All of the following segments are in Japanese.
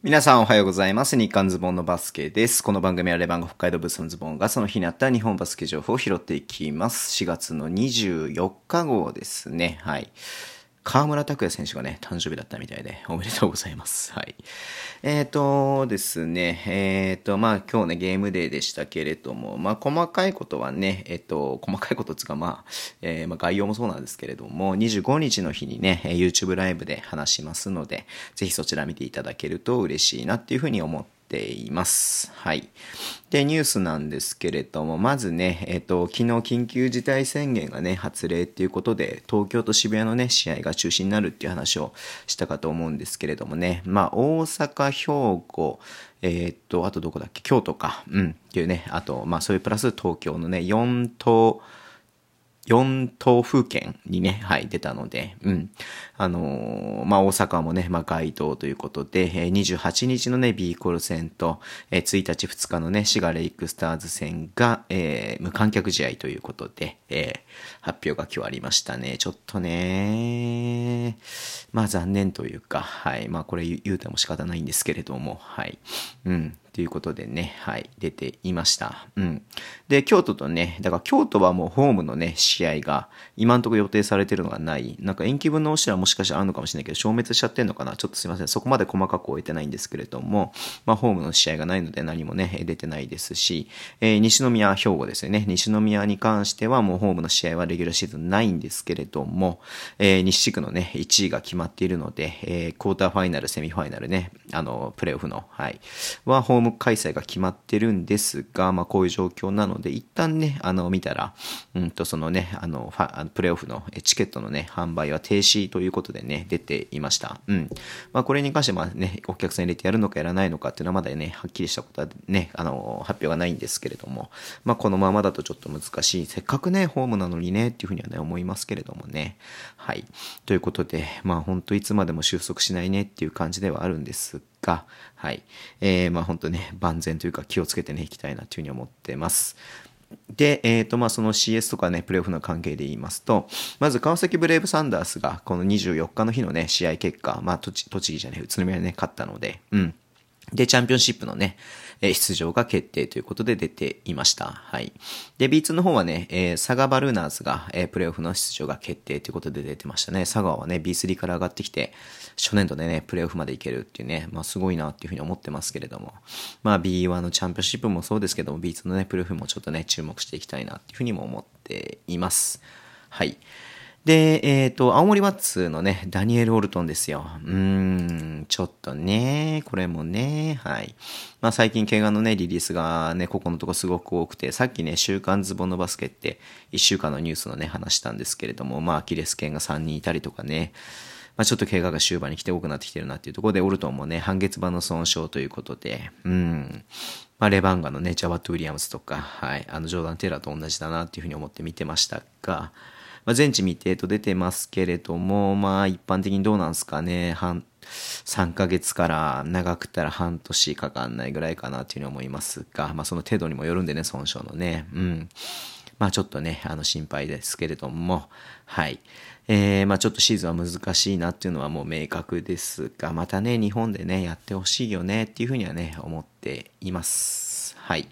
皆さんおはようございます。日刊ズボンのバスケです。この番組はレバンゴ北海道ブースのズボンがその日にあった日本バスケ情報を拾っていきます。4月の24日号ですね。はい。河村拓哉選手がね、誕生日だったみたいで、おめでとうございます。はい。えっ、ー、とですね、えっ、ー、と、まあ今日ね、ゲームデーでしたけれども、まあ細かいことはね、えっ、ー、と、細かいことつか、まあ、えー、まあ概要もそうなんですけれども、25日の日にね、YouTube ライブで話しますので、ぜひそちら見ていただけると嬉しいなっていうふうに思ってています。はい。で、ニュースなんですけれども、まずね、えっ、と、昨日緊急事態宣言がね、発令っていうことで、東京と渋谷のね、試合が中止になるっていう話をしたかと思うんですけれどもね、まあ、大阪、兵庫、えっ、と、あとどこだっけ、京都か、うん、っていうね、あと、まあ、それプラス東京のね、4都、4都府県にね、はい、出たので、うん。あのー、まあ、大阪もね、まあ、該当ということで、えー、28日のね、ビーコル戦と、えー、1日2日のね、シガレイクスターズ戦が、えー、無観客試合ということで、えー、発表が今日ありましたね。ちょっとね、まあ、残念というか、はい、まあ、これ言うても仕方ないんですけれども、はい、うん。ということでね、はい、出ていました。うん。で、京都とね、だから京都はもうホームのね、試合が今んとこ予定されてるのがない。なんか延期分の押しはもしかしたらあるのかもしれないけど、消滅しちゃってんのかな？ちょっとすいません。そこまで細かく終えてないんですけれども、まあ、ホームの試合がないので何もね、出てないですし、えー、西宮、兵庫ですよね。西宮に関してはもうホームの試合はレギュラーシーズンないんですけれども、えー、西地区のね、1位が決まっているので、えー、クォーターファイナル、セミファイナルね、あの、プレーオフの、はい、はホーム開催が決まってるんですが、まあ、こういう状況なので、一旦ね、あの、見たら、うんと、そのね、あの、ファプレイオフのチケットのね、販売は停止ということでね、出ていました。うん。まあ、これに関して、まあね、お客さん入れてやるのかやらないのかっていうのはまだね、はっきりしたことはね、あの、発表がないんですけれども、まあ、このままだとちょっと難しい。せっかくね、ホームなのにね、っていうふうにはね、思いますけれどもね。はい。ということで、まあ、本当いつまでも収束しないねっていう感じではあるんですがが、はい。えー、まあ本当ね、万全というか気をつけてね、いきたいなというふうに思ってます。で、えっ、ー、と、まあ、その CS とかね、プレーオフの関係で言いますと、まず川崎ブレイブサンダースが、この24日の日のね、試合結果、まあ、栃木じゃね、宇都宮でね、勝ったので、うん。で、チャンピオンシップのね、え出場が決定ということで出ていました。はい。で、B2 の方はね、えー、佐賀バルーナーズが、えー、プレイオフの出場が決定ということで出てましたね。佐賀はね、B3 から上がってきて、初年度でね、プレイオフまでいけるっていうね、まあすごいなっていうふうに思ってますけれども、まあ B1 のチャンピオンシップもそうですけども、B2 のね、プレイオフもちょっとね、注目していきたいなっていうふうにも思っています。はい。で、えっ、ー、と、青森ワッツのね、ダニエル・オルトンですよ。うーん、ちょっとね、これもね、はい。まあ最近怪我のね、リリースがね、ここのとこすごく多くて、さっきね、週刊ズボンのバスケって、1週間のニュースのね、話したんですけれども、まあアキレス腱が3人いたりとかね、まあちょっと怪我が終盤に来て多くなってきてるなっていうところで、オルトンもね、半月板の損傷ということで、うん。まあ、レバンガのね、ジャワット・ウィリアムスとか、はい、あの、ジョーダン・テイラーと同じだなっていうふうに思って見てましたが、まあ、全治未定と出てますけれども、まあ一般的にどうなんですかね、半、3ヶ月から長くったら半年かかんないぐらいかなというふうに思いますが、まあその程度にもよるんでね、損傷のね、うん。まあちょっとね、あの心配ですけれども、はい。えー、まあちょっとシーズンは難しいなっていうのはもう明確ですが、またね、日本でね、やってほしいよねっていうふうにはね、思っています。はい。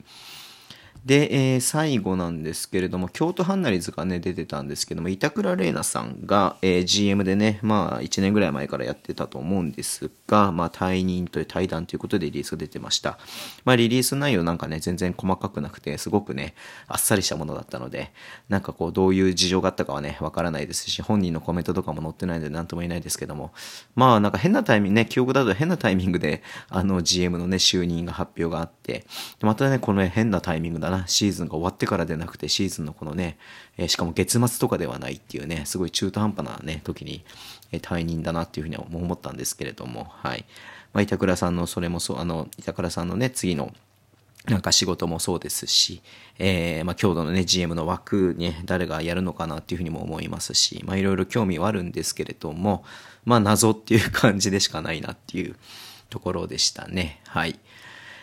で、えー、最後なんですけれども、京都ハンナリズがね、出てたんですけども、板倉玲奈さんが、えー、GM でね、まあ、1年ぐらい前からやってたと思うんですが、まあ、退任という対談ということでリリースが出てました。まあ、リリース内容なんかね、全然細かくなくて、すごくね、あっさりしたものだったので、なんかこう、どういう事情があったかはね、わからないですし、本人のコメントとかも載ってないので、なんとも言えないですけども、まあ、なんか変なタイミングね、記憶だと変なタイミングで、あの、GM のね、就任が発表があって、またね、この変なタイミングだな、シーズンが終わってからでなくて、シーズンのこのね、え、しかも月末とかではないっていうね、すごい中途半端なね、時に、え、退任だなっていうふうに思ったんですけれども、はい。まあ、板倉さんのそれもそう、あの、板倉さんのね、次の、なんか仕事もそうですし、えー、まあ、強度のね、GM の枠ね、誰がやるのかなっていうふうにも思いますし、まあ、いろいろ興味はあるんですけれども、まあ、謎っていう感じでしかないなっていうところでしたね。はい。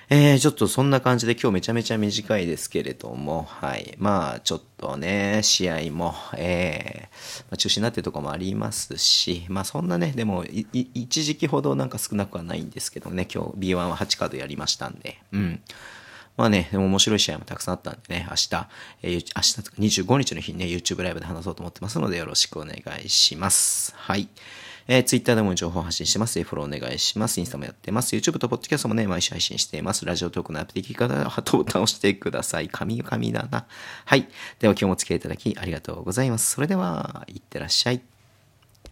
えー、ちょっとそんな感じで今日めちゃめちゃ短いですけれども、はい。まあ、ちょっとね、試合も、えー、まあ、中止になってるとこもありますし、まあそんなね、でも、一時期ほどなんか少なくはないんですけどね、今日 B1 は8カードやりましたんで、うん。まあね、でも面白い試合もたくさんあったんでね、明日、えー、明日とか25日の日にね、YouTube ライブで話そうと思ってますので、よろしくお願いします。はい。えー、Twitter でも情報発信してます。フォローお願いします。インスタもやってます。YouTube と Podcast もね、毎週配信しています。ラジオトークのアプリで聞き方はハートボタンを押してください。神々だな。はい。では今日もお付き合いいただきありがとうございます。それでは、いってらっしゃい。